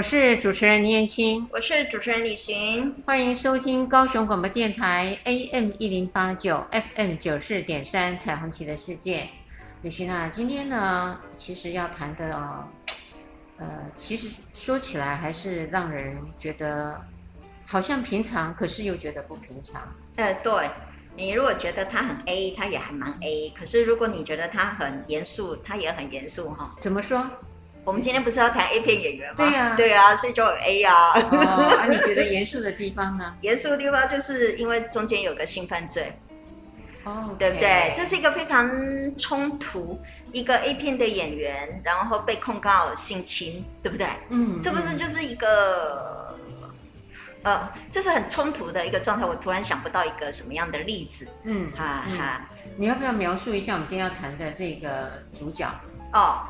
我是主持人倪燕青，我是主持人李寻，欢迎收听高雄广播电台 AM 一零八九 FM 九四点三彩虹旗的世界。李寻啊，今天呢，其实要谈的哦，呃，其实说起来还是让人觉得好像平常，可是又觉得不平常。呃，对，你如果觉得他很 A，他也还蛮 A，可是如果你觉得他很严肃，他也很严肃哈。怎么说？我们今天不是要谈 A 片演员吗？对呀、啊，对啊，所以就很 A 啊。哦，啊，你觉得 严肃的地方呢？严肃的地方就是因为中间有个性犯罪，哦，okay、对不对？这是一个非常冲突，一个 A 片的演员，然后被控告性侵，对不对？嗯，这不是就是一个，这是很冲突的一个状态。我突然想不到一个什么样的例子。嗯，哈哈，你要不要描述一下我们今天要谈的这个主角？哦。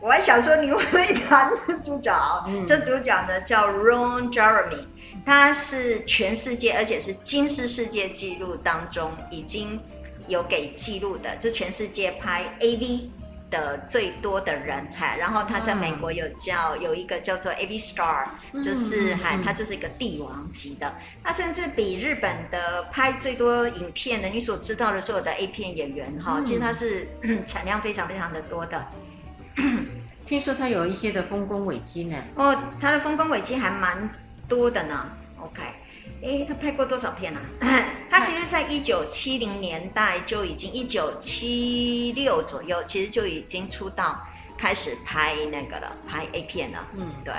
我还想说，你会不会谈这主角？嗯，这主角呢叫 Ron Jeremy，他是全世界，而且是金氏世界纪录当中已经有给记录的，就全世界拍 AV 的最多的人哈。然后他在美国有叫有一个叫做 AV Star，就是哈，他就是一个帝王级的，他甚至比日本的拍最多影片的你所知道的所有的 A 片演员哈，其实他是 产量非常非常的多的。听说他有一些的丰功伟绩呢。哦，他的丰功伟绩还蛮多的呢。OK，哎，他拍过多少片呢？啊？他其实在一九七零年代就已经，一九七六左右，其实就已经出道，开始拍那个了，拍 A 片了。嗯，对，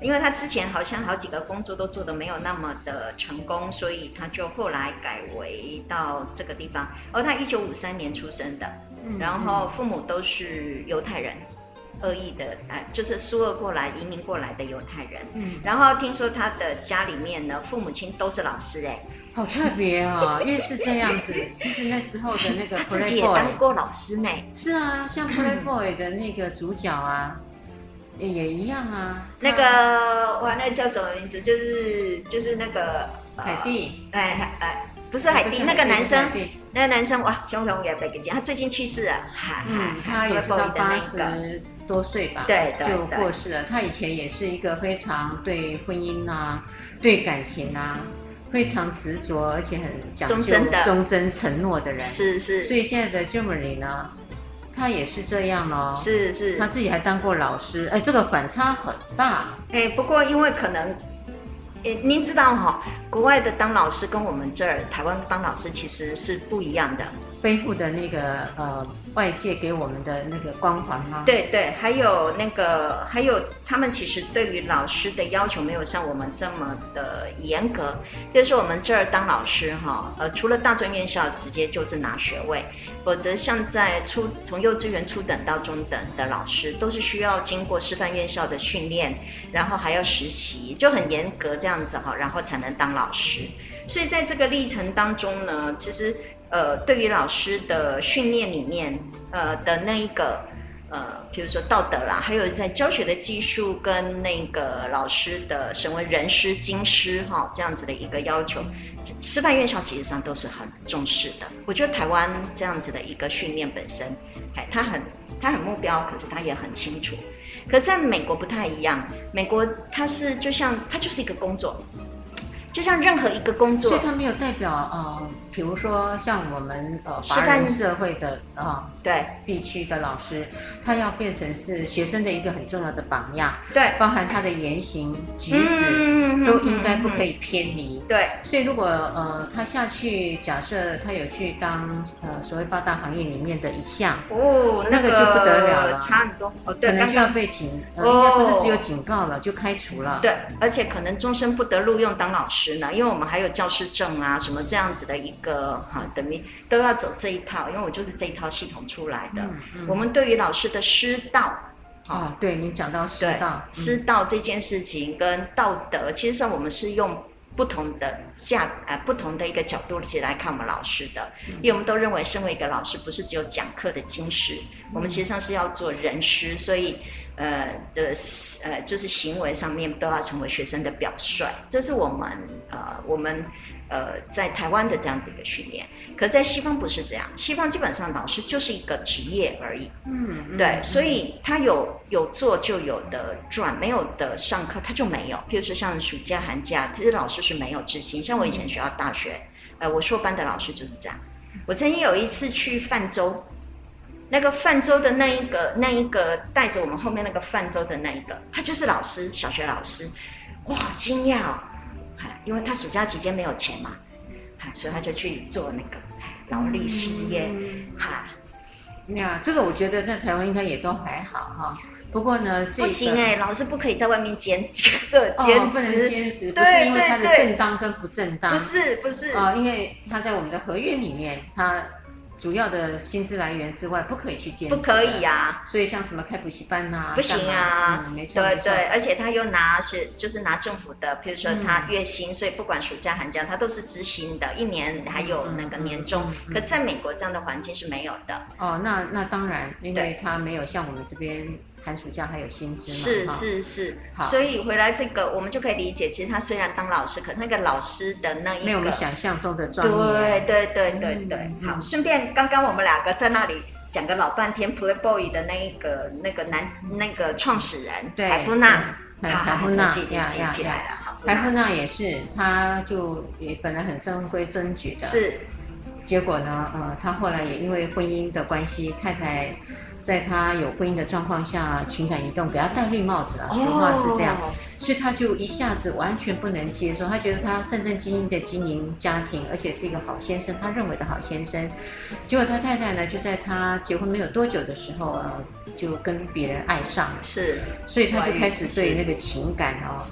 因为他之前好像好几个工作都做的没有那么的成功，所以他就后来改为到这个地方。而他一九五三年出生的。然后父母都是犹太人，俄裔的，哎，就是苏俄过来移民过来的犹太人。嗯，然后听说他的家里面呢，父母亲都是老师，哎，好特别啊、哦！因为是这样子，其实那时候的那个 Playboy, 他自己也当过老师呢。是啊，像 Playboy 的那个主角啊，也也一样啊。那个哇，那个叫什么名字？就是就是那个凯蒂，哎哎。不是海蒂，那个男生，那个男生哇，熊熊也被给讲，他最近去世了，哈，嗯，他也是到八十多岁吧，对，就过世了。他以前也是一个非常对婚姻啊、对感情啊非常执着，而且很讲究忠贞承诺的人，是是。所以现在的 Jeremy 呢，他也是这样哦，是是，他自己还当过老师，哎，这个反差很大，哎，不过因为可能。诶，您知道哈，国外的当老师跟我们这儿台湾当老师其实是不一样的，背负的那个呃外界给我们的那个光环吗？对对，还有那个还有他们其实对于老师的要求没有像我们这么的严格，就是我们这儿当老师哈，呃，除了大专院校直接就是拿学位，否则像在初从幼稚园初等到中等的老师都是需要经过师范院校的训练，然后还要实习，就很严格这样子哈，然后才能当老师。所以在这个历程当中呢，其实呃，对于老师的训练里面，呃的那一个呃，比如说道德啦，还有在教学的技术跟那个老师的成为人师、经师哈这样子的一个要求，师范院校其实上都是很重视的。我觉得台湾这样子的一个训练本身，哎，他很他很目标，可是他也很清楚。可在美国不太一样，美国它是就像它就是一个工作，就像任何一个工作，所以它没有代表呃。比如说像我们呃华人社会的啊，对。地区的老师，他要变成是学生的一个很重要的榜样，对，包含他的言行举止都应该不可以偏离，对。所以如果呃他下去，假设他有去当呃所谓八大行业里面的一项哦，那个就不得了了，差很多。哦，对，可能就要被警，呃，应该不是只有警告了，就开除了，对，而且可能终身不得录用当老师呢，因为我们还有教师证啊什么这样子的一。个哈，等于都要走这一套，因为我就是这一套系统出来的。嗯嗯、我们对于老师的师道，啊、哦，对你讲到师道，师道这件事情跟道德，其实上我们是用不同的价呃不同的一个角度去来看我们老师的，因为我们都认为身为一个老师，不是只有讲课的精实，我们其实上是要做人师，所以呃的呃就是行为上面都要成为学生的表率，这是我们呃我们呃在台湾的这样子一个训练。可在西方不是这样，西方基本上老师就是一个职业而已。嗯，对，所以他有有做就有的赚，没有的上课他就没有。譬如说像暑假寒假，其实老师是没有支薪。像我以前学校大学，呃，我硕班的老师就是这样。我曾经有一次去泛舟，那个泛舟的那一个那一个带着我们后面那个泛舟的那一个，他就是老师，小学老师。哇，惊讶哦！因为他暑假期间没有钱嘛。所以他就去做那个劳力事业，哈、嗯。那这个我觉得在台湾应该也都还好哈。不过呢，这个、不行哎，老师不可以在外面兼职，兼职、哦、不能兼职，不是因为他的正当跟不正当，不是不是啊、哦，因为他在我们的合约里面他。主要的薪资来源之外，不可以去兼职，不可以呀、啊。所以像什么开补习班呐、啊，不行啊。嗯、没错，对对，而且他又拿是就是拿政府的，比如说他月薪，嗯、所以不管暑假寒假，他都是支薪的，一年还有那个年终。可在美国这样的环境是没有的。哦，那那当然，因为他没有像我们这边。寒暑假还有薪资吗？是是是，所以回来这个我们就可以理解，其实他虽然当老师，可那个老师的那一个没有我们想象中的专业。对对对对对。好，顺便刚刚我们两个在那里讲个老半天，Playboy 的那一个那个男那个创始人海夫纳，海夫纳记记记起来了。海夫纳也是，他就也本来很正规正矩的，是，结果呢，呃，他后来也因为婚姻的关系，太太。在他有婚姻的状况下，情感移动，给他戴绿帽子啊，俗话是这样，所以他就一下子完全不能接受。他觉得他战战兢兢的经营家庭，而且是一个好先生，他认为的好先生。结果他太太呢，就在他结婚没有多久的时候，呃，就跟别人爱上了，是，所以他就开始对那个情感哦，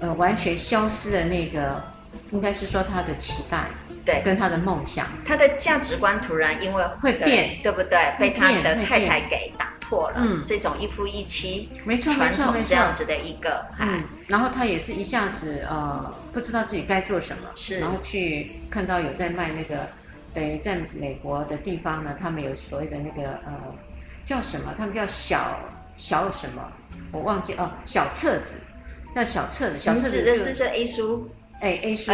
呃，完全消失了那个，应该是说他的期待。对，跟他的梦想，他的价值观突然因为会变，对不对？被他的太太给打破了。嗯，这种一夫一妻，没错没错没错，这样子的一个，嗯，然后他也是一下子呃，不知道自己该做什么，是，然后去看到有在卖那个，等于在美国的地方呢，他们有所谓的那个呃，叫什么？他们叫小小什么？我忘记哦，小册子，那小册子，小册子指的是这 A 书。哎，A 书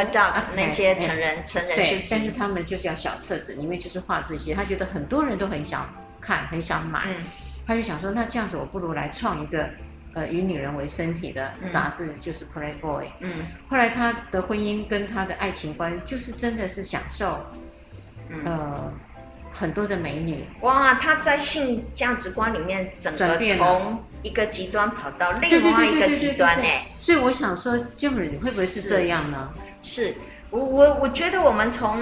那些成人、哎、成人书籍，但是他们就是要小册子，里面就是画这些。他觉得很多人都很想看，很想买，嗯、他就想说，那这样子我不如来创一个，呃，以女人为身体的杂志，就是 Playboy。嗯，后来他的婚姻跟他的爱情观，就是真的是享受，嗯、呃。很多的美女。哇，她在性价值观里面整个从一个极端跑到另外一个极端哎，所以我想说，Jemmy 会不会是这样呢？是，是。我我我觉得我们从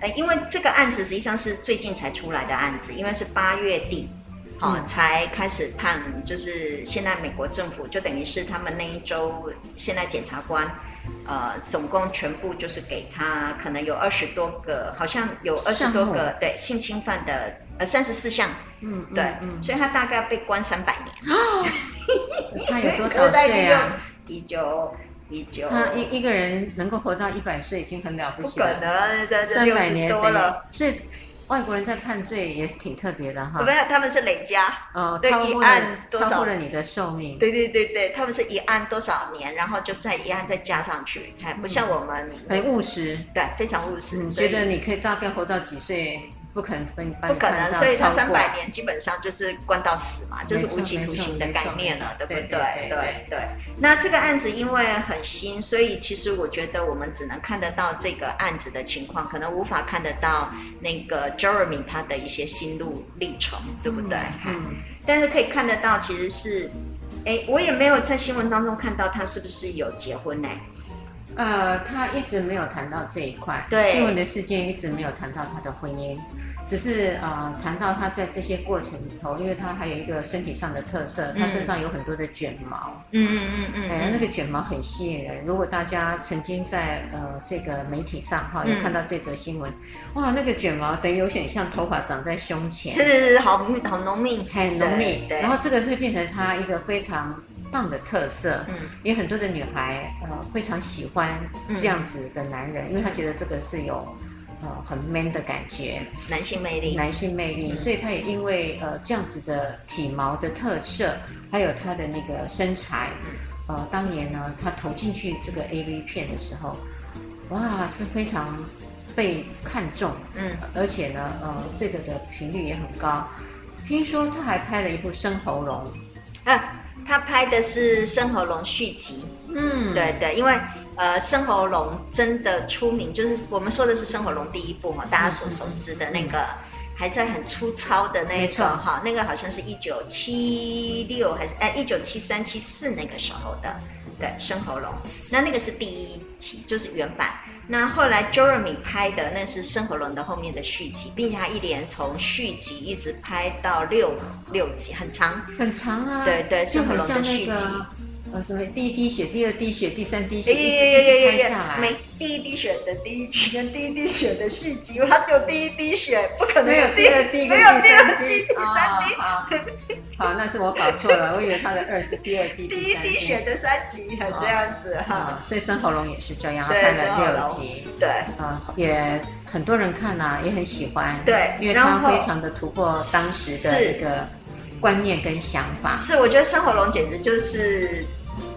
呃，因为这个案子实际上是最近才出来的案子，因为是八月底，好、嗯、才开始判，就是现在美国政府就等于是他们那一周，现在检察官。呃，总共全部就是给他，可能有二十多个，好像有二十多个，对性侵犯的，呃，三十四项，嗯，对，嗯，所以他大概被关三百年。哦，他有多少岁啊？一九一九，他一一个人能够活到一百岁已经很了不起了，不可能，三百年多了，所以。外国人在判罪也挺特别的哈，没有，他们是累加，哦，超过了超过了你的寿命，对对对对，他们是一案多少年，然后就再一案再加上去，还不像我们很务实，对，非常务实。你觉得你可以大概活到几岁？不可能分，不可能，所以他三百年基本上就是关到死嘛，就是无期徒刑的概念了，对不对？对对对。那这个案子因为很新，所以其实我觉得我们只能看得到这个案子的情况，可能无法看得到那个 Jeremy 他的一些心路历程，对不对？嗯。但是可以看得到，其实是，哎，我也没有在新闻当中看到他是不是有结婚呢？呃，他一直没有谈到这一块，对新闻的事件一直没有谈到他的婚姻。只是呃，谈到他在这些过程里头，因为他还有一个身体上的特色，嗯、他身上有很多的卷毛，嗯嗯嗯嗯，哎，那个卷毛很吸引人。如果大家曾经在呃这个媒体上哈有看到这则新闻，嗯、哇，那个卷毛等于有点像头发长在胸前，是是是，好好浓密，很浓密。然后这个会变成他一个非常棒的特色。嗯，因为很多的女孩呃非常喜欢这样子的男人，嗯、因为她觉得这个是有呃很 man 的感觉，男性魅力，男性魅力，嗯、所以她也因为呃这样子的体毛的特色，还有她的那个身材，呃当年呢她投进去这个 AV 片的时候，哇是非常被看中，嗯，而且呢呃这个的频率也很高。听说他还拍了一部《生喉咙》，啊，他拍的是《生喉咙》续集。嗯，对对，因为呃，《生喉咙》真的出名，就是我们说的是《生喉咙》第一部哈，大家所熟知的那个，嗯、还在很粗糙的那个哈，那个好像是一九七六还是哎一九七三七四那个时候的，对，《生喉咙》，那那个是第一集，就是原版。那后来 Jeremy 拍的那是《深喉咙》的后面的续集，并且他一连从续集一直拍到六六集，很长，很长啊。对对，深喉咙的续集。呃，什么第一滴血、第二滴血、第三滴血，一直一直拍下来。没第一滴血的第一集跟第一滴血的续集，它只有第一滴血，不可能没有第二滴跟第三滴。第三滴。好，那是我搞错了，我以为它的二是第二滴。第一滴血的三集，这样子哈。所以生喉咙也是这样，他拍了六集。对。啊，也很多人看呐，也很喜欢。对，因为他非常的突破当时的一个观念跟想法。是，我觉得生喉咙简直就是。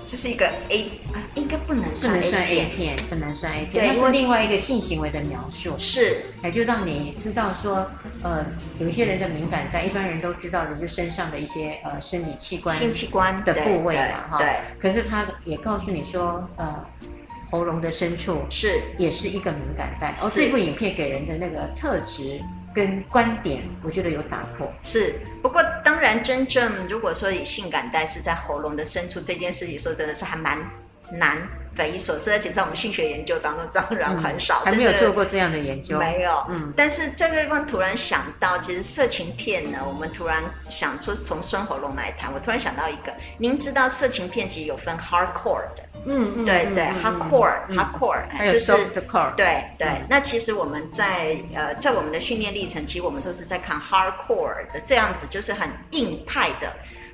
这是一个 A 啊，应该不能算 A 片，不能算 A 片，不能算 A 片，它是另外一个性行为的描述。是，哎，就让你知道说，呃，有一些人的敏感带，一般人都知道的，就身上的一些呃生理器官、性器官的部位嘛，哈。对。可是他也告诉你说，呃，喉咙的深处是也是一个敏感带。哦，这部影片给人的那个特质。跟观点，我觉得有打破。是，不过当然，真正如果说以性感带是在喉咙的深处这件事情，说真的是还蛮难、匪夷所思，而且在我们性学研究当中，当然很少，还没有做过这样的研究。没有，嗯。但是这个地方突然想到，其实色情片呢，我们突然想说从深喉咙来谈，我突然想到一个，您知道色情片其实有分 hardcore 的。嗯嗯，对对，hardcore，hardcore，就是对对。那其实我们在呃，在我们的训练历程，其实我们都是在看 hardcore 的这样子，就是很硬派的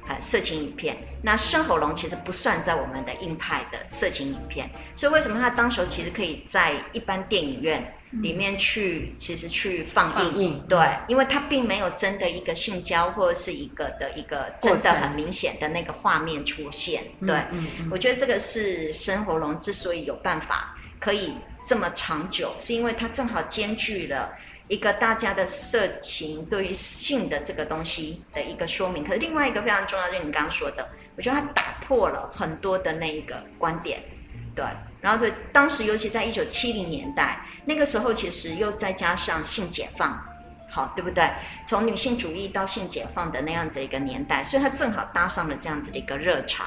呃色情影片。那生喉咙其实不算在我们的硬派的色情影片，所以为什么它当时其实可以在一般电影院？里面去其实去放映，对，嗯、因为它并没有真的一个性交或者是一个的一个真的很明显的那个画面出现。对，嗯嗯、我觉得这个是生活龙之所以有办法可以这么长久，是因为它正好兼具了一个大家的色情对于性的这个东西的一个说明。可是另外一个非常重要，就是你刚刚说的，我觉得它打破了很多的那一个观点。对，然后对，当时尤其在一九七零年代。那个时候其实又再加上性解放，好，对不对？从女性主义到性解放的那样子一个年代，所以它正好搭上了这样子的一个热潮。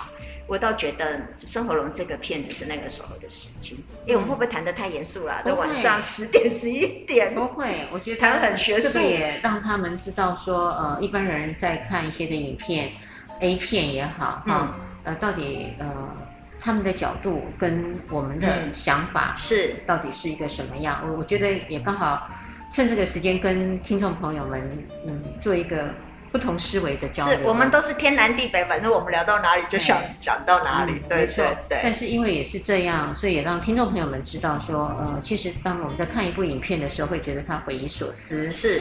我倒觉得《生活龙》这个片子是那个时候的事情。哎、嗯，我们会不会谈得太严肃了？都晚上十点十一点。不会，我觉得谈很学术，这个也让他们知道说，呃，一般人在看一些的影片，A 片也好，哈、嗯，呃，到底呃。他们的角度跟我们的想法是到底是一个什么样？我、嗯、我觉得也刚好趁这个时间跟听众朋友们嗯做一个不同思维的交流。是我们都是天南地北，反正我们聊到哪里就想讲到哪里。对，没错，对。但是因为也是这样，所以也让听众朋友们知道说，呃，其实当我们在看一部影片的时候，会觉得他匪夷所思。是。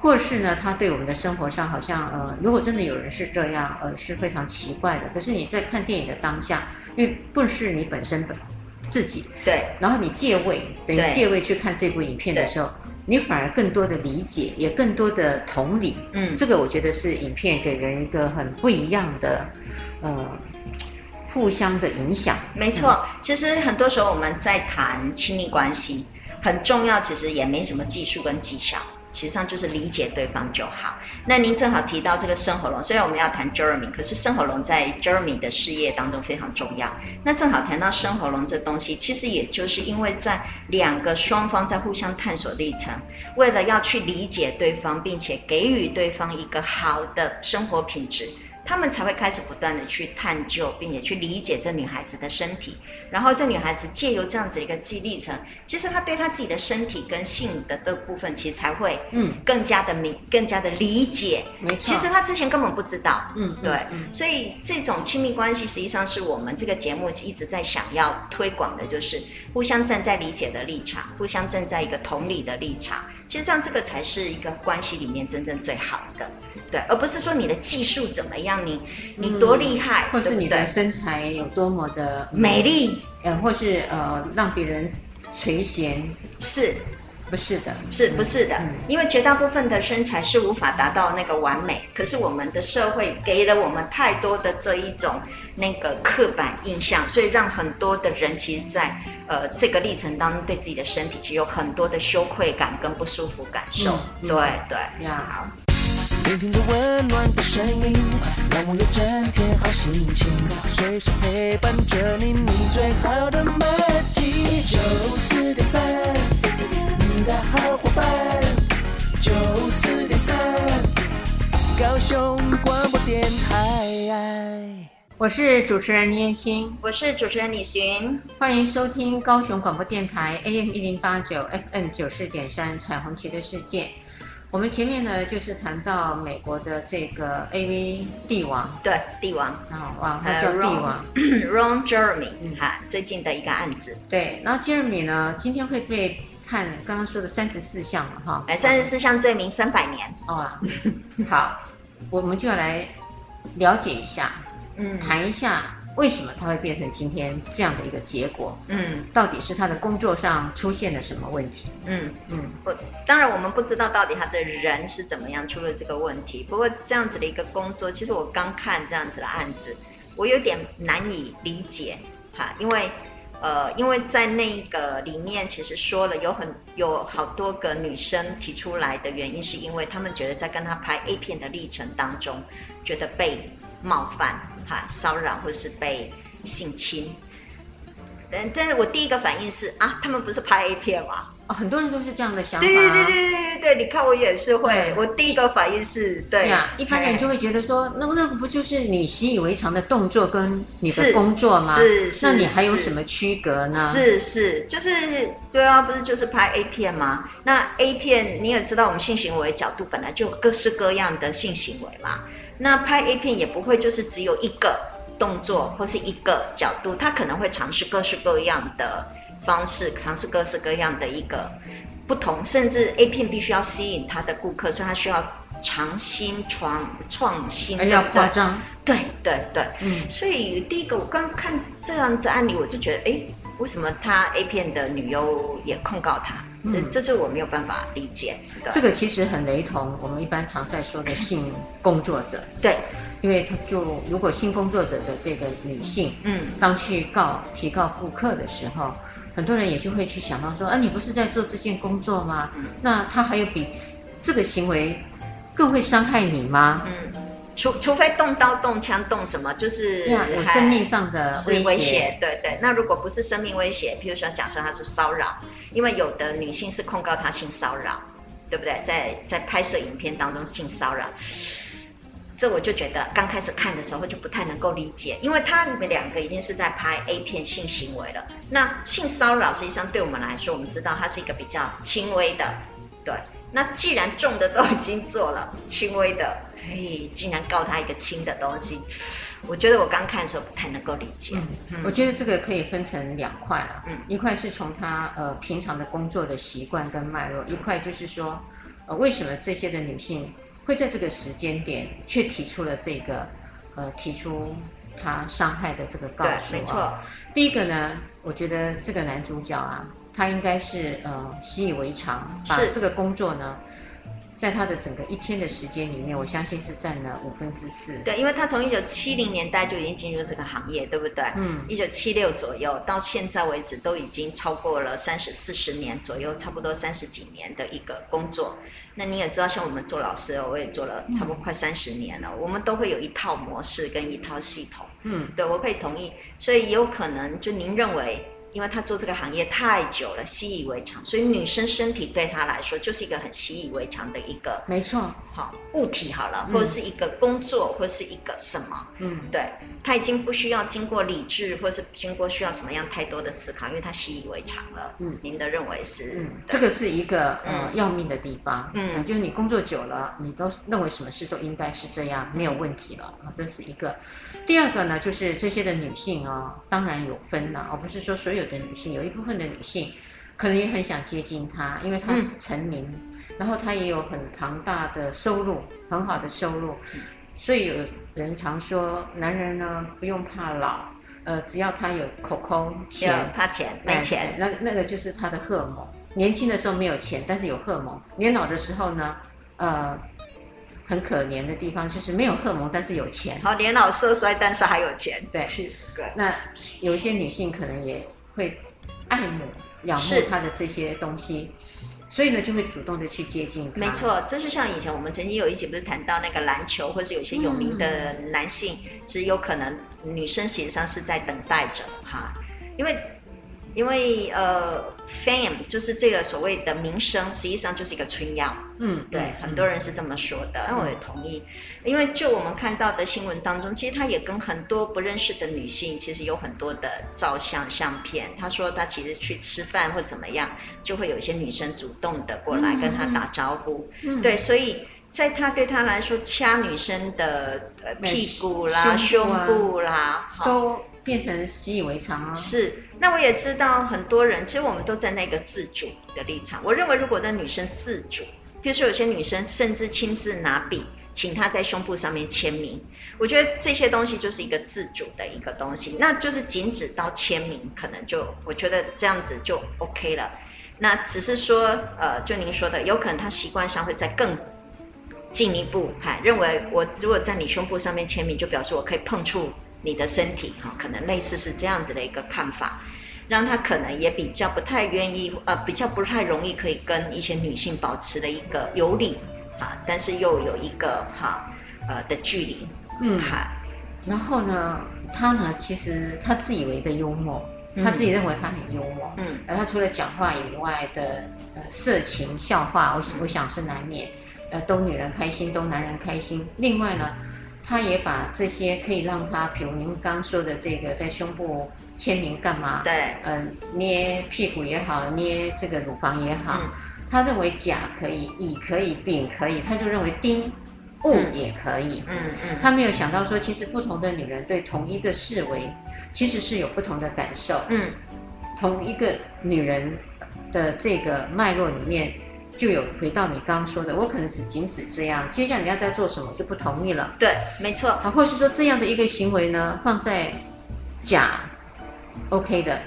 或是呢，他对我们的生活上好像呃，如果真的有人是这样，呃，是非常奇怪的。可是你在看电影的当下，因为不是你本身本自己对，然后你借位等于借位去看这部影片的时候，你反而更多的理解，也更多的同理。嗯，这个我觉得是影片给人一个很不一样的呃互相的影响。没错，嗯、其实很多时候我们在谈亲密关系，很重要，其实也没什么技术跟技巧。其实上就是理解对方就好。那您正好提到这个生喉咙，虽然我们要谈 Jeremy，可是生喉咙在 Jeremy 的事业当中非常重要。那正好谈到生喉咙这东西，其实也就是因为在两个双方在互相探索历程，为了要去理解对方，并且给予对方一个好的生活品质，他们才会开始不断的去探究，并且去理解这女孩子的身体。然后这女孩子借由这样子一个记忆历程，其实她对她自己的身体跟性的这部分，其实才会嗯更加的明，更加的理解。没错，其实她之前根本不知道。嗯，对。嗯，所以这种亲密关系实际上是我们这个节目一直在想要推广的，就是互相站在理解的立场，互相站在一个同理的立场。其实这样这个才是一个关系里面真正最好的，对，而不是说你的技术怎么样，你你多厉害，嗯，或是你的身材有多么的美丽，呃，或是呃让别人垂涎，是，不是的，是不是的？嗯，因为绝大部分的身材是无法达到那个完美，可是我们的社会给了我们太多的这一种那个刻板印象，所以让很多的人其实在。呃，这个历程当中，对自己的身体其实有很多的羞愧感跟不舒服感受。嗯、对对，呀，好。聆听着温暖的声音，让我有整天好心情，随时陪伴着你，你最好的默契。九四点三，你的好伙伴。九四点三，高雄广播电台。我是主持人倪燕青，我是主持人李寻，欢迎收听高雄广播电台 AM 一零八九 FM 九四点三彩虹旗的世界。我们前面呢就是谈到美国的这个 AV 帝王，对帝王啊，哇，他叫帝王 Ron Jeremy，哈，最近的一个案子。对，然后 Jeremy 呢今天会被判刚刚说的三十四项了哈，哎，三十四项罪名三百年。哦，好，我们就要来了解一下。嗯，谈一下为什么他会变成今天这样的一个结果？嗯，到底是他的工作上出现了什么问题？嗯嗯，不，当然我们不知道到底他的人是怎么样出了这个问题。不过这样子的一个工作，其实我刚看这样子的案子，我有点难以理解哈，因为呃，因为在那个里面其实说了有很有好多个女生提出来的原因，是因为他们觉得在跟他拍 A 片的历程当中，觉得被冒犯。哈，骚扰或是被性侵，但但是我第一个反应是啊，他们不是拍 A 片吗？哦，很多人都是这样的想法。对对对对对对，你看我也是会，我第一个反应是对呀，一般人就会觉得说，那那个不就是你习以为常的动作跟你的工作吗？是是，那你还有什么区隔呢？是是，就是对啊，不是就是拍 A 片吗？那 A 片你也知道，我们性行为角度本来就各式各样的性行为嘛。那拍 A 片也不会就是只有一个动作或是一个角度，他可能会尝试各式各样的方式，尝试各式各样的一个不同，甚至 A 片必须要吸引他的顾客，所以他需要尝新创创新，还要夸张。对对对，嗯，所以第一个我刚看这样子案例，我就觉得，哎，为什么他 A 片的女优也控告他？这这是我没有办法理解的。这个其实很雷同，我们一般常在说的性工作者。对，因为他就如果性工作者的这个女性，嗯，当去告提告顾客的时候，很多人也就会去想到说，啊，你不是在做这件工作吗？那他还有比这个行为更会伤害你吗？嗯。除除非动刀动枪动什么，就是有生命上的威胁，威胁。对对，那如果不是生命威胁，譬如说假设他是骚扰，因为有的女性是控告他性骚扰，对不对？在在拍摄影片当中性骚扰，这我就觉得刚开始看的时候就不太能够理解，因为他们两个已经是在拍 A 片性行为了。那性骚扰实际上对我们来说，我们知道它是一个比较轻微的，对。那既然重的都已经做了，轻微的，嘿，竟然告他一个轻的东西，我觉得我刚看的时候不太能够理解。我觉得这个可以分成两块了，嗯，一块是从他呃平常的工作的习惯跟脉络，一块就是说，呃，为什么这些的女性会在这个时间点却提出了这个，呃，提出他伤害的这个告诉？没错。第一个呢，我觉得这个男主角啊。他应该是呃习以为常，把这个工作呢，在他的整个一天的时间里面，我相信是占了五分之四。对，因为他从一九七零年代就已经进入这个行业，对不对？嗯，一九七六左右到现在为止，都已经超过了三十四十年左右，差不多三十几年的一个工作。那你也知道，像我们做老师，我也做了差不多快三十年了，嗯，我们都会有一套模式跟一套系统。嗯，对，我可以同意。所以也有可能，就您认为。因为他做这个行业太久了，习以为常，所以女生身体对他来说就是一个很习以为常的一个，没错，好物体好了，或者是一个工作，嗯、或者是一个什么，嗯，对，他已经不需要经过理智，或者是经过需要什么样太多的思考，因为他习以为常了。嗯，您的认为是？嗯，这个是一个呃要命的地方。嗯，就是你工作久了，你都认为什么事都应该是这样，没有问题了啊，这是一个。第二个呢，就是这些的女性啊，当然有分了，而不是说所有的女性，有一部分的女性可能也很想接近他，因为他是成名，嗯、然后他也有很庞大的收入，很好的收入，所以有人常说，男人呢不用怕老，呃，只要他有口口钱，怕钱没钱，那那个就是他的荷尔蒙。年轻的时候没有钱，但是有荷尔蒙；年老的时候呢，呃。很可怜的地方就是没有荷尔蒙，但是有钱。好，年老色衰，但是还有钱。对，是。对。那有一些女性可能也会爱慕、仰慕他的这些东西，所以呢，就会主动的去接近他。没错，这就像以前我们曾经有一集不是谈到那个篮球，或是有一些有名的男性，其实、嗯、有可能女生实际上是在等待着哈，因为。因为呃，fame 就是这个所谓的名声，实际上就是一个春药。嗯，对，嗯、很多人是这么说的，那、嗯、我也同意。因为就我们看到的新闻当中，其实他也跟很多不认识的女性，其实有很多的照相相片。他说他其实去吃饭或怎么样，就会有一些女生主动的过来跟他打招呼。嗯，对，所以在他对他来说，掐女生的屁股啦、胸部，啊、胸部啦，都变成习以为常啊。是。那我也知道很多人，其实我们都在那个自主的立场。我认为，如果那女生自主，比如说有些女生甚至亲自拿笔，请她在胸部上面签名，我觉得这些东西就是一个自主的一个东西，那就是仅止到签名，可能就我觉得这样子就 OK 了。那只是说，呃，就您说的，有可能她习惯上会再更进一步，哈，认为我如果在你胸部上面签名，就表示我可以碰触。你的身体哈，可能类似是这样子的一个看法，让他可能也比较不太愿意，呃，比较不太容易可以跟一些女性保持的一个有理啊，但是又有一个哈呃的距离，嗯，哈，然后呢，他呢其实他自以为的幽默，他自己认为他很幽默，嗯，而他除了讲话以外的呃色情笑话，我我想是难免，呃，逗女人开心，逗男人开心，另外呢。他也把这些可以让他，比如您刚说的这个，在胸部签名干嘛？对，嗯、呃，捏屁股也好，捏这个乳房也好，嗯、他认为甲可以，乙可以，丙可以，他就认为丁戊也可以。嗯嗯，嗯他没有想到说，其实不同的女人对同一个视为，其实是有不同的感受。嗯，同一个女人的这个脉络里面。就有回到你刚刚说的，我可能只仅止这样，接下来你要再做什么就不同意了。对，没错。啊，或是说这样的一个行为呢，放在甲，OK 的，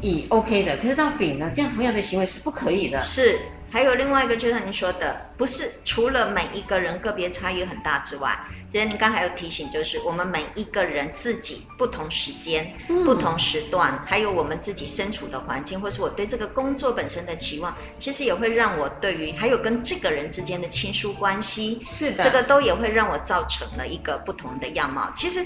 乙 OK 的，可是到丙呢，这样同样的行为是不可以的。是。还有另外一个，就像您说的，不是除了每一个人个别差异很大之外，其实您刚才有提醒，就是我们每一个人自己不同时间、嗯、不同时段，还有我们自己身处的环境，或是我对这个工作本身的期望，其实也会让我对于还有跟这个人之间的亲疏关系，是的，这个都也会让我造成了一个不同的样貌。其实。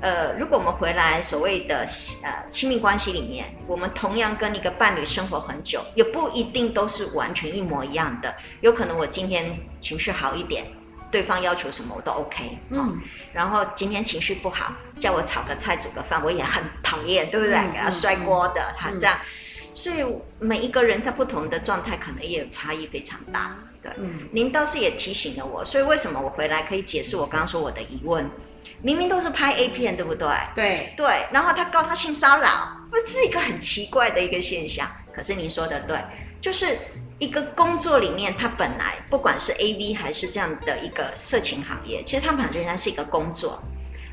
呃，如果我们回来所谓的呃亲密关系里面，我们同样跟一个伴侣生活很久，也不一定都是完全一模一样的。有可能我今天情绪好一点，对方要求什么我都 OK，嗯、哦，然后今天情绪不好，叫我炒个菜煮个饭，我也很讨厌，对不对？嗯、给他摔锅的，哈、嗯，这样。所以每一个人在不同的状态，可能也有差异非常大。对，嗯，您倒是也提醒了我，所以为什么我回来可以解释我刚刚说我的疑问？明明都是拍 A 片，对不对？对对，然后他告他性骚扰，不是一个很奇怪的一个现象。可是您说的对，就是一个工作里面，他本来不管是 AV 还是这样的一个色情行业，其实他们仍然是一个工作。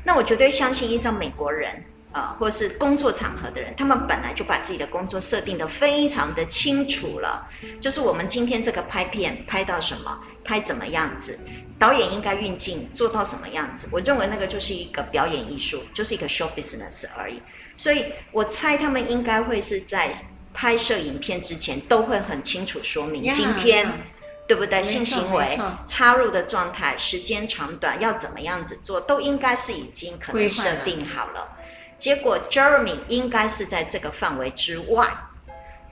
那我绝对相信，依照美国人啊、呃，或是工作场合的人，他们本来就把自己的工作设定的非常的清楚了，就是我们今天这个拍片拍到什么，拍怎么样子。导演应该运镜做到什么样子？我认为那个就是一个表演艺术，就是一个 show business 而已。所以我猜他们应该会是在拍摄影片之前都会很清楚说明今天对不对？性行为插入的状态、时间长短要怎么样子做，都应该是已经可能设定好了。结果 Jeremy 应该是在这个范围之外，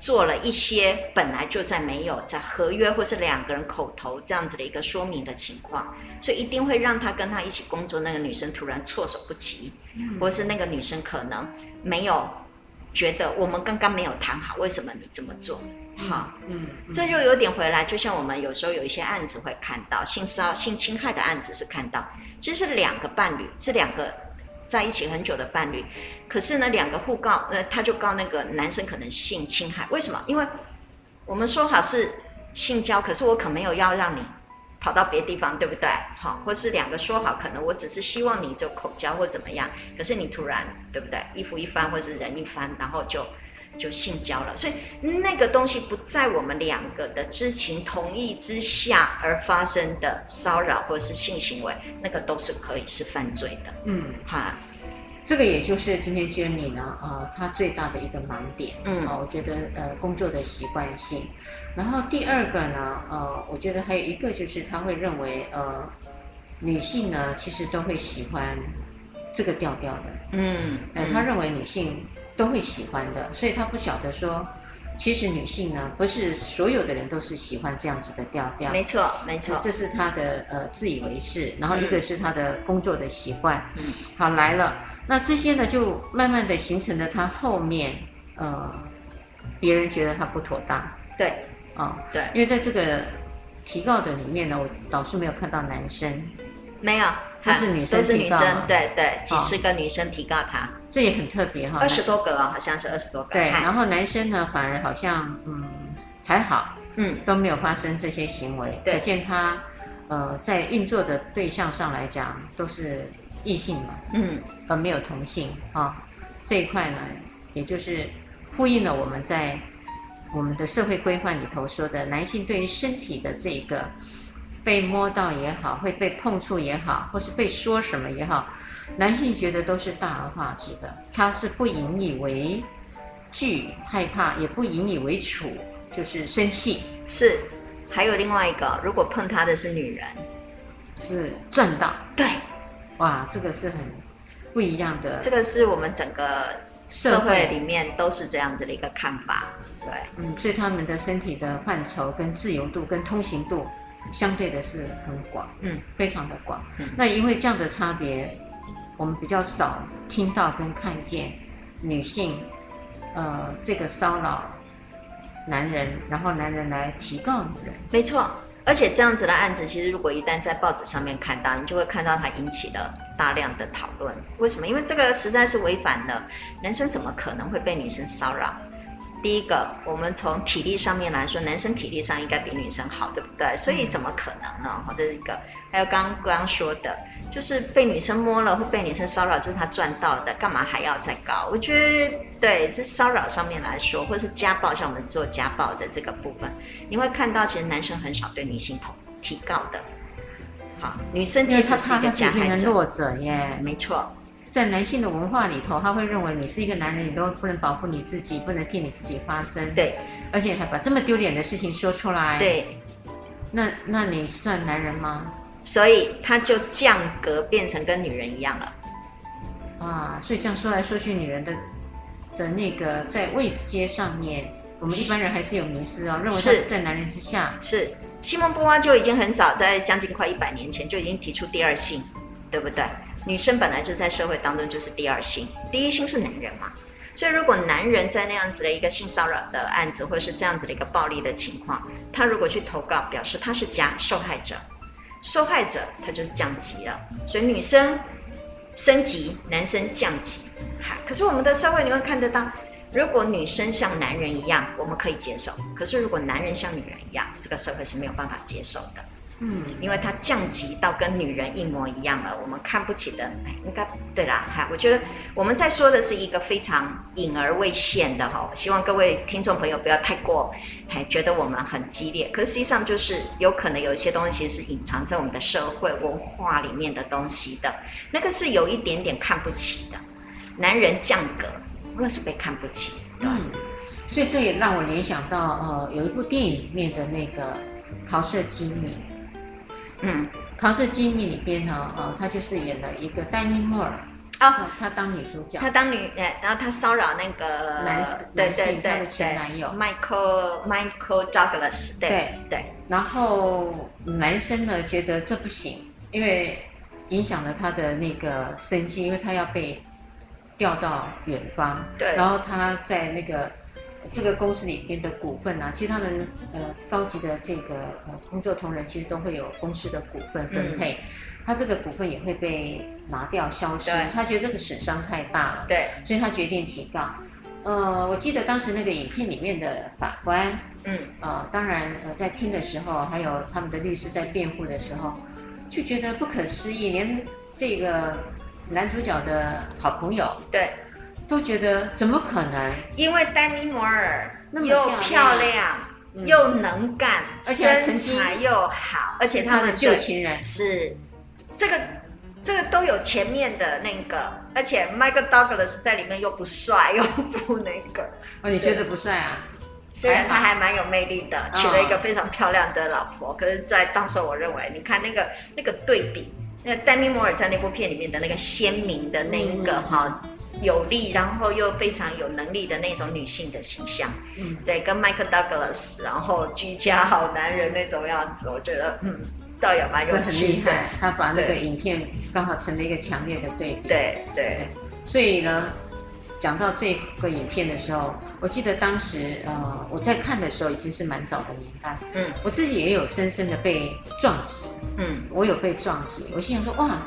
做了一些本来就在没有在合约或是两个人口头这样子的一个说明的情况，所以一定会让他跟他一起工作那个女生突然措手不及，嗯、或是那个女生可能没有觉得我们刚刚没有谈好，为什么你这么做？好，嗯，嗯，这就有点回来，就像我们有时候有一些案子会看到性骚性侵害的案子是看到，其实是两个伴侣，是两个。在一起很久的伴侣，可是呢，两个互告，呃，他就告那个男生可能性侵害，为什么？因为我们说好是性交，可是我可没有要让你跑到别地方，对不对？好，或是两个说好，可能我只是希望你就口交或怎么样，可是你突然，对不对？衣服一翻或是人一翻，然后就就性交了，所以那个东西不在我们两个的知情同意之下而发生的骚扰或是性行为，那个都是可以是犯罪的。嗯，好，这个也就是今天 Jenny 呢，呃，他最大的一个盲点。嗯，啊、呃，我觉得呃，工作的习惯性。然后第二个呢，呃，我觉得还有一个就是他会认为，呃，女性呢其实都会喜欢这个调调的。嗯，呃，他认为女性。都会喜欢的，所以他不晓得说，其实女性呢，不是所有的人都是喜欢这样子的调调。没错，没错，这是她的呃自以为是，然后一个是她的工作的习惯。嗯，好来了，那这些呢就慢慢的形成了他后面呃，别人觉得他不妥当。对，啊、哦，对，因为在这个提告的里面呢，我倒是没有看到男生，没有，都是女生，都是女生，对对，几十个女生提告他。这也很特别哈，二十多个啊，好像是二十多个。对，然后男生呢，反而好像嗯还好，嗯。都没有发生这些行为，可见他呃在运作的对象上来讲都是异性嘛，嗯，而没有同性啊这一块呢，也就是呼应了我们在我们的社会规范里头说的，男性对于身体的这个被摸到也好，会被碰触也好，或是被说什么也好。男性觉得都是大而化之的，他是不引以为惧、害怕，也不引以为耻，就是生气。是，还有另外一个，如果碰他的是女人，是赚到。对，哇，这个是很不一样的。这个是我们整个社会里面都是这样子的一个看法。对，嗯，所以他们的身体的范畴跟自由度跟通行度相对的是很广，嗯，非常的广。嗯，那因为这样的差别。我们比较少听到跟看见女性，呃，这个骚扰男人，然后男人来提告女人。没错，而且这样子的案子，其实如果一旦在报纸上面看到，你就会看到它引起了大量的讨论。为什么？因为这个实在是违反了男生怎么可能会被女生骚扰？第一个，我们从体力上面来说，男生体力上应该比女生好，对不对？所以怎么可能呢？好，这是一个。还有刚刚刚说的。就是被女生摸了，会被女生骚扰，这是他赚到的，干嘛还要再告？我觉得，对，这骚扰上面来说，或者是家暴，像我们做家暴的这个部分，你会看到，其实男生很少对女性提提告的。好，女生其实是一个加害者，弱者耶，没错，在男性的文化里头，他会认为你是一个男人，你都不能保护你自己，不能替你自己发声，对，而且还把这么丢脸的事情说出来，对，那那你算男人吗？所以他就降格变成跟女人一样了，啊，所以这样说来说去，女人的的那个在位阶上面，我们一般人还是有迷失哦，认为是在男人之下。是西蒙波娃就已经很早，在将近快一百年前就已经提出第二性，对不对？女生本来就在社会当中就是第二性，第一性是男人嘛。所以如果男人在那样子的一个性骚扰的案子，或者是这样子的一个暴力的情况，他如果去投告，表示他是假受害者。受害者他就降级了，所以女生升级，男生降级。哈，可是我们的社会你会看得到，如果女生像男人一样，我们可以接受；可是如果男人像女人一样，这个社会是没有办法接受的。嗯，因为他降级到跟女人一模一样了，我们看不起的，哎，应该对啦，哈，我觉得我们在说的是一个非常隐而未现的哈，希望各位听众朋友不要太过，还觉得我们很激烈，可实际上就是有可能有一些东西是隐藏在我们的社会文化里面的东西的，那个是有一点点看不起的，男人降格，那是被看不起，对，嗯，所以这也让我联想到，呃，有一部电影里面的那个桃色机密。嗯，《桃色机密》里边呢，呃，他就是演了一个黛米莫尔哦，他当女主角，他当女，哎，然后他骚扰那个男对男性，对对他的前男友。Michael Michael Douglas，对对对，然后男生呢觉得这不行，因为影响了他的那个生计，因为他要被调到远方，对，然后他在那个这个公司里边的股份啊，其实他们呃高级的这个呃工作同仁其实都会有公司的股份分配。嗯。他这个股份也会被拿掉、消失，他觉得这个损伤太大了，对，所以他决定提告。呃，我记得当时那个影片里面的法官，嗯，呃，当然呃在听的时候，还有他们的律师在辩护的时候，就觉得不可思议，连这个男主角的好朋友，对，都觉得怎么可能？因为丹尼摩尔又漂亮。又能干，而且身材又好，而且他的旧情人是这个这个都有前面的那个，而且 Michael Douglas 在里面又不帅 又不那个。哦，你觉得不帅啊？虽然他还蛮有魅力的，娶了一个非常漂亮的老婆，可是，在当时我认为，你看那个那个对比，那丹尼摩尔在那部片里面的那个鲜明的那一个哈。有力，然后又非常有能力的那种女性的形象，嗯，对，跟 Michael Douglas，然后居家好男人那种样子，我觉得，嗯，倒也蛮有趣的。很厉害，他把那个影片刚好成了一个强烈的对比。对对，对，所以呢，讲到这个影片的时候，我记得当时，呃，我在看的时候已经是蛮早的年代，嗯，我自己也有深深的被撞击，嗯，我有被撞击，我心想说，哇，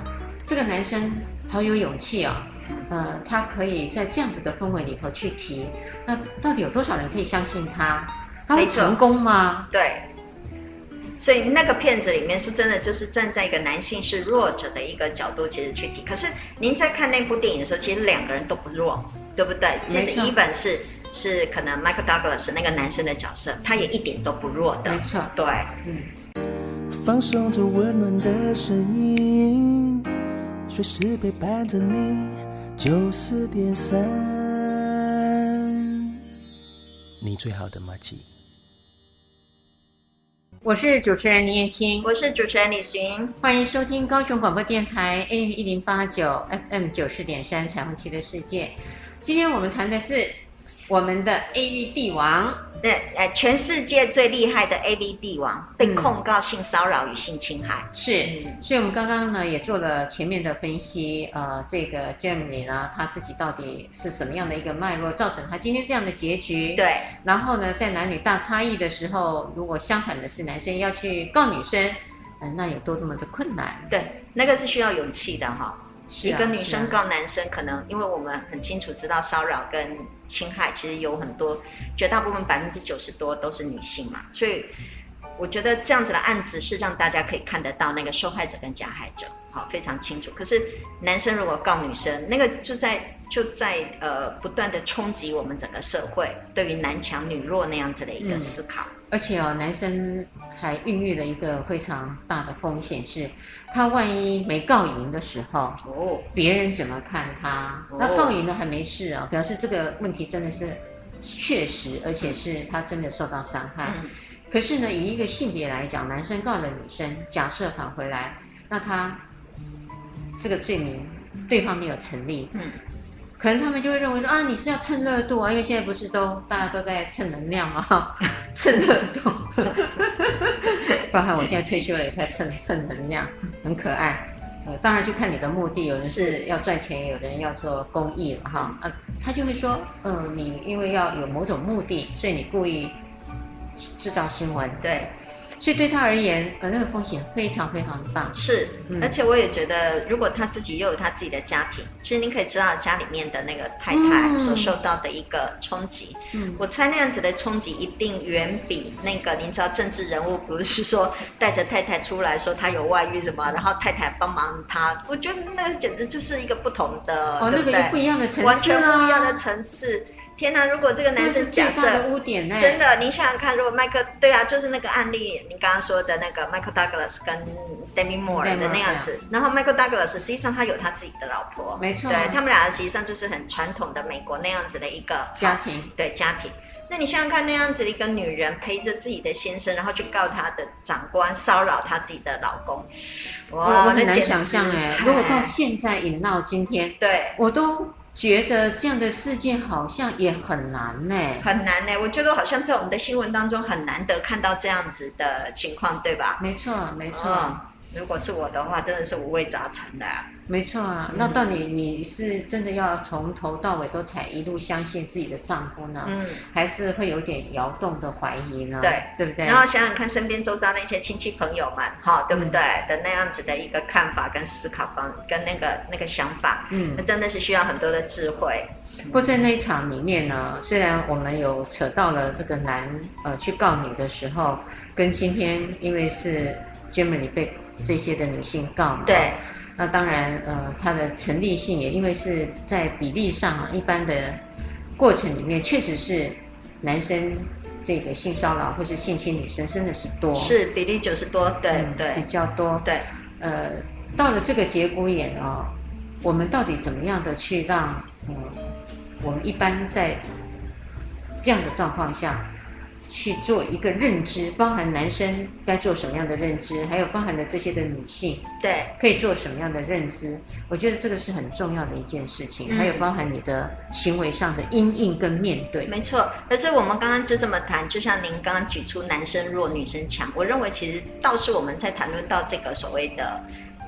这个男生好有勇气啊、哦。呃，他可以在这样子的氛围里头去提，那到底有多少人可以相信他？他会成功吗？对，所以那个片子里面是真的，就是站在一个男性是弱者的一个角度，其实去提。可是您在看那部电影的时候，其实两个人都不弱，对不对？其实一本是是可能 Michael Douglas 那个男生的角色，他也一点都不弱的。没错，对，嗯。放松着温暖的声音，随时陪伴着你。九四点三，你最好的马吉。我是主持人林燕青，我是主持人李寻，欢迎收听高雄广播电台 AM 一零八九 FM 九四点三彩虹旗的世界。今天我们谈的是我们的 AV 帝王。对，呃，全世界最厉害的 AV 帝王被控告性骚扰与性侵害，嗯、是，所以我们刚刚呢也做了前面的分析，呃，这个 Jeremy 呢他自己到底是什么样的一个脉络，造成他今天这样的结局？对，然后呢，在男女大差异的时候，如果相反的是男生要去告女生，呃，那有多么的困难？对，那个是需要勇气的哈。一个女生告男生，可能因为我们很清楚知道骚扰跟侵害，其实有很多，绝大部分百分之九十多都是女性嘛，所以我觉得这样子的案子是让大家可以看得到那个受害者跟加害者，好，非常清楚。可是男生如果告女生，那个就在就在呃不断的冲击我们整个社会对于男强女弱那样子的一个思考。嗯而且哦，男生还孕育了一个非常大的风险，是他万一没告赢的时候，哦，别人怎么看他？那告赢了还没事啊，表示这个问题真的是确实，而且是他真的受到伤害。可是呢，以一个性别来讲，男生告了女生，假设返回来，那他这个罪名对方没有成立。嗯。可能他们就会认为说啊，你是要蹭热度啊，因为现在不是都大家都在蹭能量吗？蹭热度，包括我现在退休了也在蹭蹭能量，很可爱。呃，当然就看你的目的，有人是要赚钱，有人要做公益了哈。啊，他就会说，嗯、你因为要有某种目的，所以你故意制造新闻，对。所以对他而言，呃，那个风险非常非常大。是，而且我也觉得，如果他自己又有他自己的家庭，其实您可以知道家里面的那个太太所受到的一个冲击。嗯，我猜那样子的冲击一定远比那个您知道政治人物，不是说带着太太出来说他有外遇什么，然后太太帮忙他，我觉得那简直就是一个不同的，哦，对对那个不一样的层次，啊，完全不一样的层次。天哪！如果这个男生假设的污点真的，你想想看，如果麦克对啊，就是那个案例，你刚刚说的那个 Michael Douglas 跟 Demi Moore 的那样子，然后 Michael Douglas 实际上他有他自己的老婆，没错，对他们俩实际上就是很传统的美国那样子的一个家庭，对家庭。那你想想看，那样子的一个女人陪着自己的先生，然后去告她的长官骚扰她自己的老公，哇，我很难想象哎。如果到现在引到今天，对，我都觉得这样的事件好像也很难呢，很难呢。我觉得好像在我们的新闻当中很难得看到这样子的情况，对吧？没错，没错。哦如果是我的话，真的是五味杂陈的、啊。没错啊，那到底你是真的要从头到尾都才一路相信自己的丈夫呢？嗯，还是会有点摇动的怀疑呢？对，对不对？然后想想看，身边周遭那些亲戚朋友们，哈，对不对？嗯、的那样子的一个看法跟思考方，跟那个那个想法，嗯，那真的是需要很多的智慧。不过在那一场里面呢，虽然我们有扯到了这个男呃去告女的时候，跟今天因为是 Germany 被。这些的女性告嘛，对，那当然，呃，它的成立性也因为是在比例上，一般的过程里面，确实是男生这个性骚扰或是性侵女生真的是多，是比例九十多，对、嗯、对，比较多，对，呃，到了这个节骨眼啊、哦，我们到底怎么样的去让，嗯，我们一般在这样的状况下。去做一个认知，包含男生该做什么样的认知，还有包含的这些的女性，对，可以做什么样的认知？我觉得这个是很重要的一件事情，嗯、还有包含你的行为上的阴影跟面对。没错，可是我们刚刚就这么谈，就像您刚刚举出男生弱，女生强，我认为其实倒是我们在谈论到这个所谓的，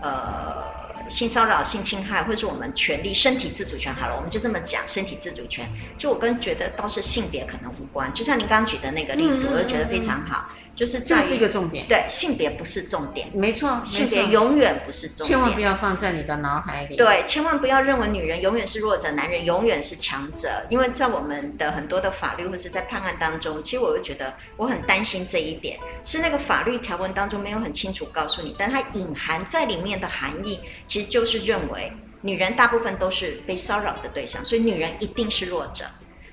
呃。性骚扰、性侵害，或是我们权利、身体自主权，好了，我们就这么讲，身体自主权。就我跟觉得，倒是性别可能无关。就像您刚刚举的那个例子，嗯、我就觉得非常好。就是这是一个重点，对，性别不是重点，没错，性别永远不是重点，千万不要放在你的脑海里。对，千万不要认为女人永远是弱者，男人永远是强者，因为在我们的很多的法律或是在判案当中，其实我会觉得我很担心这一点，是那个法律条文当中没有很清楚告诉你，但它隐含在里面的含义，其实就是认为女人大部分都是被骚扰的对象，所以女人一定是弱者，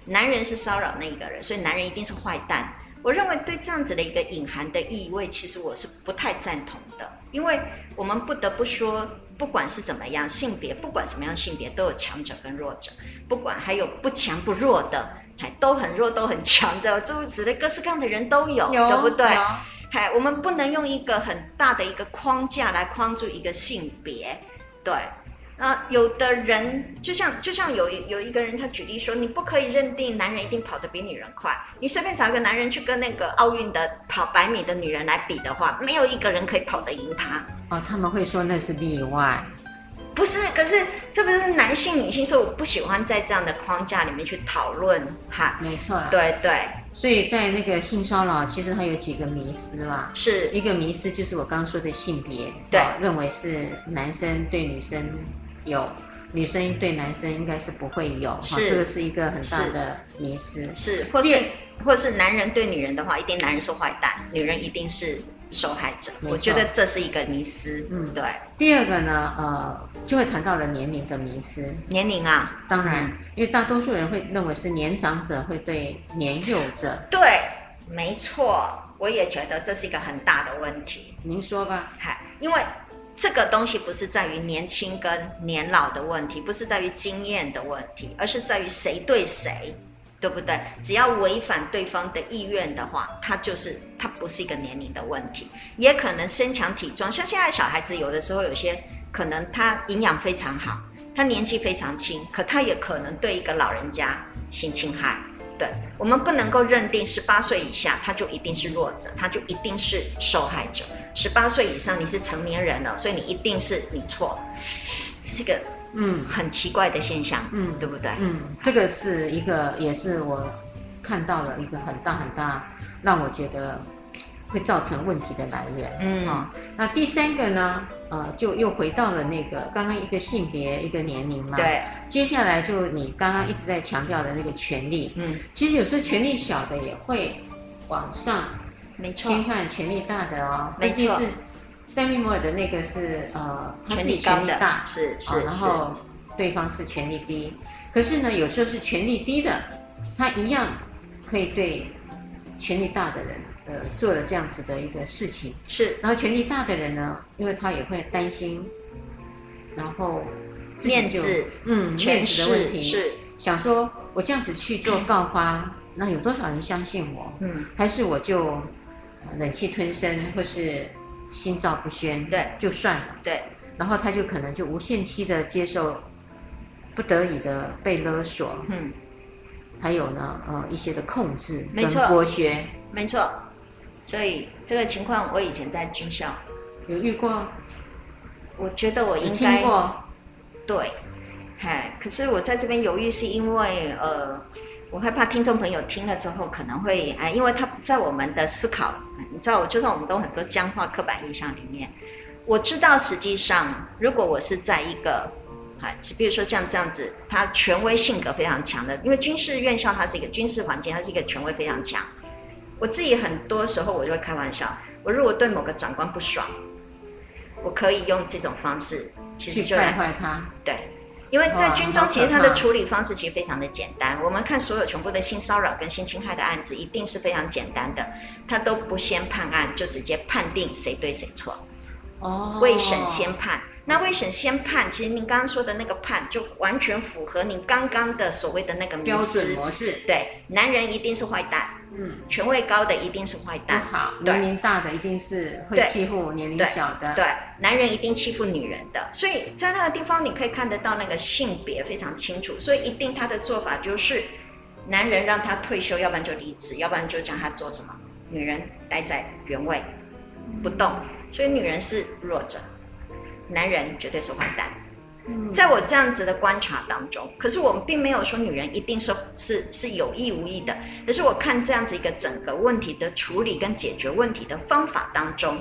男人是骚扰那一个人，所以男人一定是坏蛋。我认为对这样子的一个隐含的意味，其实我是不太赞同的，因为我们不得不说，不管是怎么样性别，不管什么样性别，都有强者跟弱者，不管还有不强不弱的，还都很弱都很强的，诸如此类各式各样的人都有，有对不对？还我们不能用一个很大的一个框架来框住一个性别，对。啊，有的人就像就像有有一个人，他举例说，你不可以认定男人一定跑得比女人快。你随便找一个男人去跟那个奥运的跑百米的女人来比的话，没有一个人可以跑得赢他。哦，他们会说那是例外，不是？可是这不是男性女性，所以我不喜欢在这样的框架里面去讨论。哈，没错，对对。所以在那个性骚扰，其实它有几个迷思啦。是一个迷思，就是我刚刚说的性别，对，认为是男生对女生。有女生对男生应该是不会有，哈这个是一个很大的迷失，是，是或是或是男人对女人的话，一定男人是坏蛋，女人一定是受害者。我觉得这是一个迷失。嗯，对。第二个呢，呃，就会谈到了年龄的迷失。年龄啊，当然，因为大多数人会认为是年长者会对年幼者。对，没错，我也觉得这是一个很大的问题。您说吧，嗨，因为。这个东西不是在于年轻跟年老的问题，不是在于经验的问题，而是在于谁对谁，对不对？只要违反对方的意愿的话，他就是他不是一个年龄的问题，也可能身强体壮。像现在小孩子有的时候有些可能他营养非常好，他年纪非常轻，可他也可能对一个老人家性侵害。对，我们不能够认定十八岁以下他就一定是弱者，他就一定是受害者。十八岁以上你是成年人了，所以你一定是你错，这是一个嗯很奇怪的现象，嗯，对不对？嗯，这个是一个也是我看到了一个很大很大让我觉得会造成问题的来源。嗯啊，那第三个呢？呃，就又回到了那个刚刚一个性别一个年龄嘛。对。接下来就你刚刚一直在强调的那个权利，嗯，其实有时候权力小的也会往上，没错，侵犯权力大的哦。毕竟。是戴密摩尔的那个是呃他自己权力大，是是、哦，然后对方是权力低，可是呢有时候是权力低的，他一样可以对权力大的人。呃，做了这样子的一个事情是，然后权力大的人呢，因为他也会担心，然后自己就面子，嗯，面子的问题是，想说我这样子去做告发，那有多少人相信我？嗯，还是我就、呃忍气吞声，或是心照不宣？对，就算了。对，然后他就可能就无限期的接受，不得已的被勒索，嗯，还有呢，呃，一些的控制跟没错剥削，没错。所以这个情况我以前在军校有遇过，我觉得我应该对，嗨，可是我在这边犹豫，是因为呃，我害怕听众朋友听了之后可能会哎，因为他不在我们的思考，你知道，就算我们都很多僵化刻板印象里面，我知道实际上，如果我是在一个，啊，比如说像这样子，他权威性格非常强的，因为军事院校它是一个军事环境，它是一个权威非常强。我自己很多时候我就会开玩笑，我如果对某个长官不爽，我可以用这种方式，其实就去败坏他。对，因为在军中，其实它的处理方式其实非常的简单。我们看所有全部的性骚扰跟性侵害的案子，一定是非常简单的，他都不先判案，就直接判定谁对谁错。哦，未审先判，那未审先判，其实您刚刚说的那个判，就完全符合您刚刚的所谓的那个迷标准模式。对，男人一定是坏蛋，嗯，权位高的一定是坏蛋，好，对。年龄大的一定是会欺负年龄小的。对，男人一定欺负女人的，所以在那个地方你可以看得到那个性别非常清楚，所以一定他的做法就是，男人让他退休，要不然就离职，要不然就叫他做什么，女人待在原位不动，所以女人是弱者，男人绝对是坏蛋。嗯，在我这样子的观察当中，可是我们并没有说女人一定是是是有意无意的，可是我看这样子一个整个问题的处理跟解决问题的方法当中，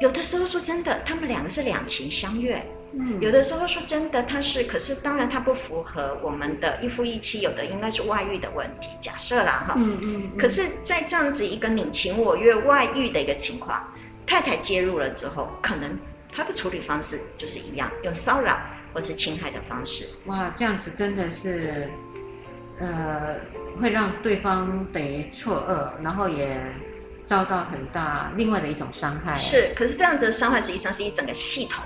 有的时候说真的，他们两个是两情相悦；嗯有的时候说真的，他是，可是当然他不符合我们的一夫一妻，有的应该是外遇的问题，假设啦哈。嗯嗯，嗯可是，在这样子一个你情我愿、外遇的一个情况，太太介入了之后，可能他的处理方式就是一样，用骚扰或是侵害的方式。哇，这样子真的是，呃，会让对方等于错愕，然后也遭到很大另外的一种伤害。是，可是这样子的伤害实际上是一整个系统。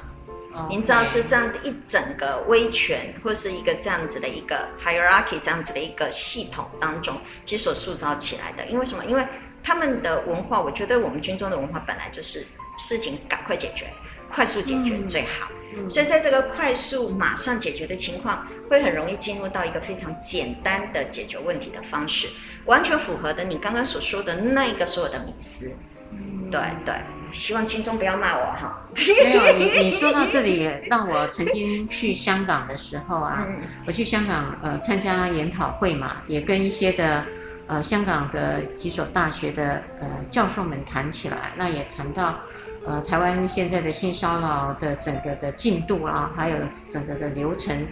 哦，您知道是这样子一整个威权，或是一个这样子的一个 hierarchy 这样子的一个系统当中，其实所塑造起来的。因为什么？因为他们的文化，我觉得我们军中的文化本来就是事情赶快解决，快速解决最好。嗯，所以在这个快速马上解决的情况，会很容易进入到一个非常简单的解决问题的方式，完全符合的你刚刚所说的那一个所有的迷思。嗯对对，希望军中不要骂我哈。没有你，你说到这里，让我曾经去香港的时候啊，嗯我去香港呃参加研讨会嘛，也跟一些的呃香港的几所大学的呃教授们谈起来，那也谈到呃台湾现在的性骚扰的整个的进度啊，还有整个的流程，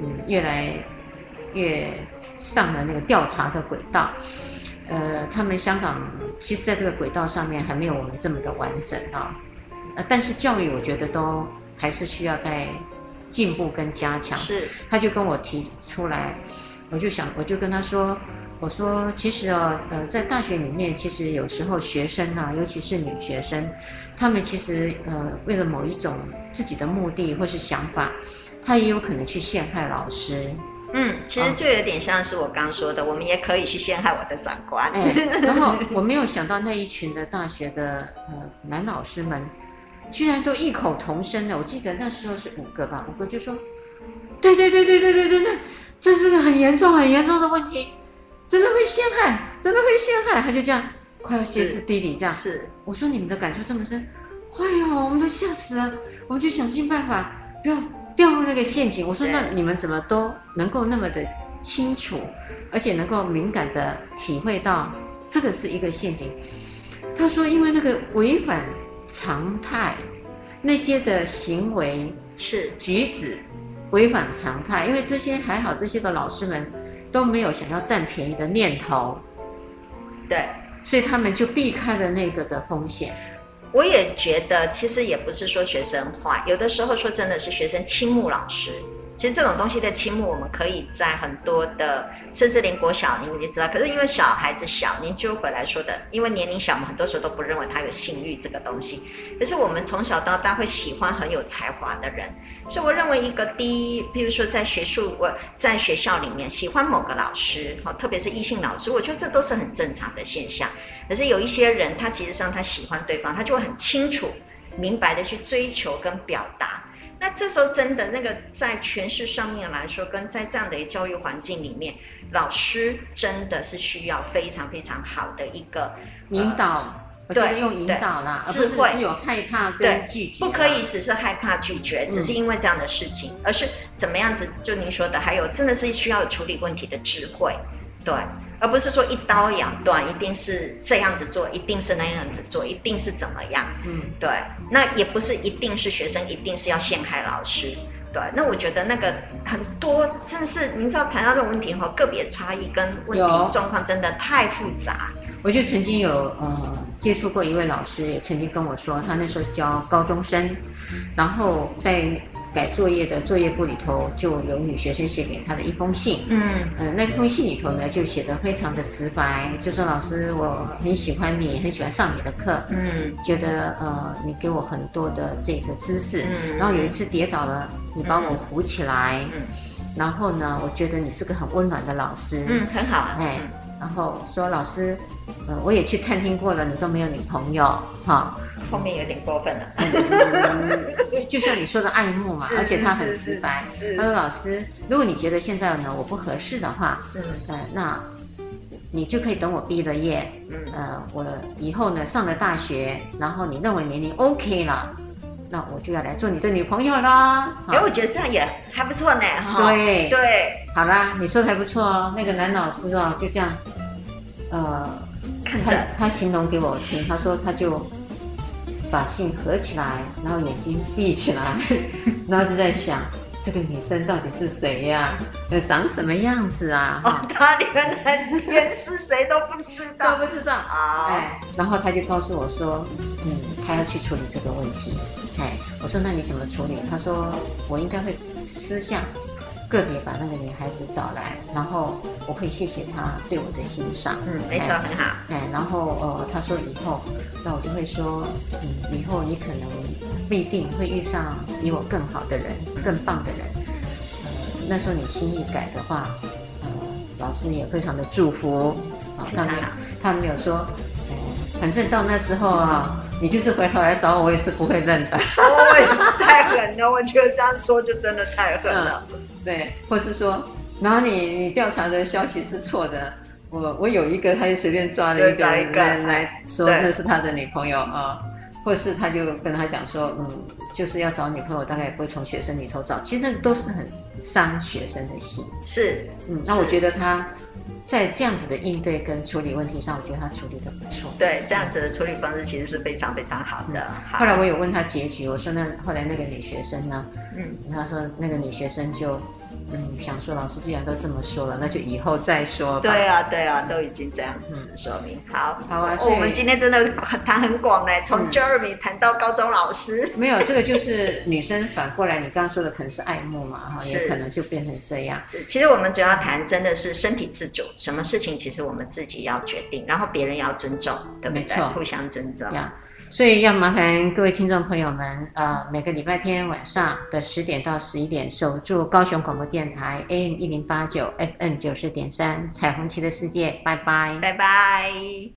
嗯，越来越上了那个调查的轨道。呃，他们香港其实在这个轨道上面还没有我们这么的完整啊，呃，但是教育我觉得都还是需要再进步跟加强。是，他就跟我提出来，我就想，我就跟他说，我说其实哦，呃，在大学里面，其实有时候学生啊，尤其是女学生，她们其实呃，为了某一种自己的目的或是想法，他也有可能去陷害老师。嗯，其实就有点像是我刚刚说的，我们也可以去陷害我的长官。哎，然后我没有想到那一群的大学的呃男老师们，居然都异口同声的。我记得那时候是五个吧，五个就说，对对对对对对对对，这是个很严重很严重的问题，真的会陷害，真的会陷害。他就这样快要歇斯底里这样。是，我说你们的感受这么深，哎呦，我们都吓死了，我们就想尽办法不要掉入那个陷阱。我说那你们怎么都能够那么的清楚，而且能够敏感的体会到这个是一个陷阱？他说因为那个违反常态，那些的行为是，举止违反常态，因为这些还好，这些的老师们都没有想要占便宜的念头，对。所以他们就避开了那个的风险。我也觉得，其实也不是说学生坏，有的时候说真的是学生倾慕老师，其实这种东西的倾慕，我们可以在很多的，甚至连国小你也知道。可是因为小孩子小，您就回来说的，因为年龄小，我们很多时候都不认为他有性欲这个东西。可是我们从小到大会喜欢很有才华的人，所以我认为一个第一，比如说在学术，我在学校里面喜欢某个老师，哈，特别是异性老师，我觉得这都是很正常的现象。可是有一些人，他其实上他喜欢对方，他就会很清楚、明白的去追求跟表达。那这时候真的那个在诠释上面来说，跟在这样的一教育环境里面，老师真的是需要非常非常好的一个引导，我觉得用引导啦，智慧，只有害怕跟拒绝，不可以只是害怕拒绝，只是因为这样的事情，嗯、而是怎么样子？就您说的，还有真的是需要有处理问题的智慧。对，而不是说一刀两断，一定是这样子做，一定是那样子做，一定是怎么样？嗯，对，那也不是一定是学生，一定是要陷害老师。对，那我觉得那个很多真的是，您知道谈到这种问题哈，个别差异跟问题状况真的太复杂。我就曾经有呃接触过一位老师，也曾经跟我说，他那时候教高中生，然后在。改作业的作业簿里头就有女学生写给他的一封信，嗯。嗯，那封信里头呢就写得非常的直白，就说老师我很喜欢你，很喜欢上你的课，嗯，觉得呃你给我很多的这个知识，嗯，然后有一次跌倒了，你帮我扶起来，嗯，然后呢，我觉得你是个很温暖的老师，嗯，很好啊，哎，然后说老师，呃，我也去探听过了，你都没有女朋友，哈。后面有点过分了，嗯，就像你说的爱慕嘛，而且他很直白。他说：“老师，如果你觉得现在呢我不合适的话，嗯，呃，那你就可以等我毕了业，嗯，呃，我以后呢上了大学，然后你认为年龄 OK 了，那我就要来做你的女朋友啦。哎，我觉得这样也还不错呢，对对，好啦，你说的还不错哦。那个男老师哦，就这样，呃，看着他，他形容给我听，他说他就。把信合起来，然后眼睛闭起来，然后就在想这个女生到底是谁呀？呃，长什么样子啊？哦，他原来连是谁都不知道，都不知道啊。哎，然后他就告诉我说，嗯，他要去处理这个问题。哎，我说那你怎么处理？他说我应该会私下。个别把那个女孩子找来，然后我会谢谢她对我的欣赏。嗯，没错，很好。哎，然后呃，她说以后，那我就会说，嗯，以后你可能不一定会遇上比我更好的人，更棒的人。呃，那时候你心意改的话，呃，老师也非常的祝福。啊，他没有，他没有说，呃，反正到那时候啊，你就是回头来找我，我也是不会认的。哦，太狠了！我觉得这样说就真的太狠了。嗯对，或是说，然后你你调查的消息是错的，我我有一个，他就随便抓了一个人来说那是他的女朋友啊，或是他就跟他讲说，嗯，就是要找女朋友，大概也不会从学生里头找，其实那都是很伤学生的心。是，嗯，那我觉得他在这样子的应对跟处理问题上，我觉得他处理的不错。对，这样子的处理方式其实是非常非常好的。嗯、好后来我有问他结局，我说那后来那个女学生呢？嗯，他说那个女学生就。嗯，想说老师既然都这么说了，那就以后再说吧。对啊，对啊，都已经这样子说明。嗯、好，好啊。我们今天真的谈很广嘞，从 Jeremy 谈到高中老师。嗯、没有，这个就是女生反过来，你刚刚说的可能是爱慕嘛，哈，也可能就变成这样。是，其实我们主要谈真的是身体自主，什么事情其实我们自己要决定，然后别人要尊重，对不对？没错，互相尊重。所以要麻烦各位听众朋友们，呃，每个礼拜天晚上的十点到十一点，守住高雄广播电台 AM 一零八九 FM 九四点三彩虹旗的世界，拜拜，拜拜。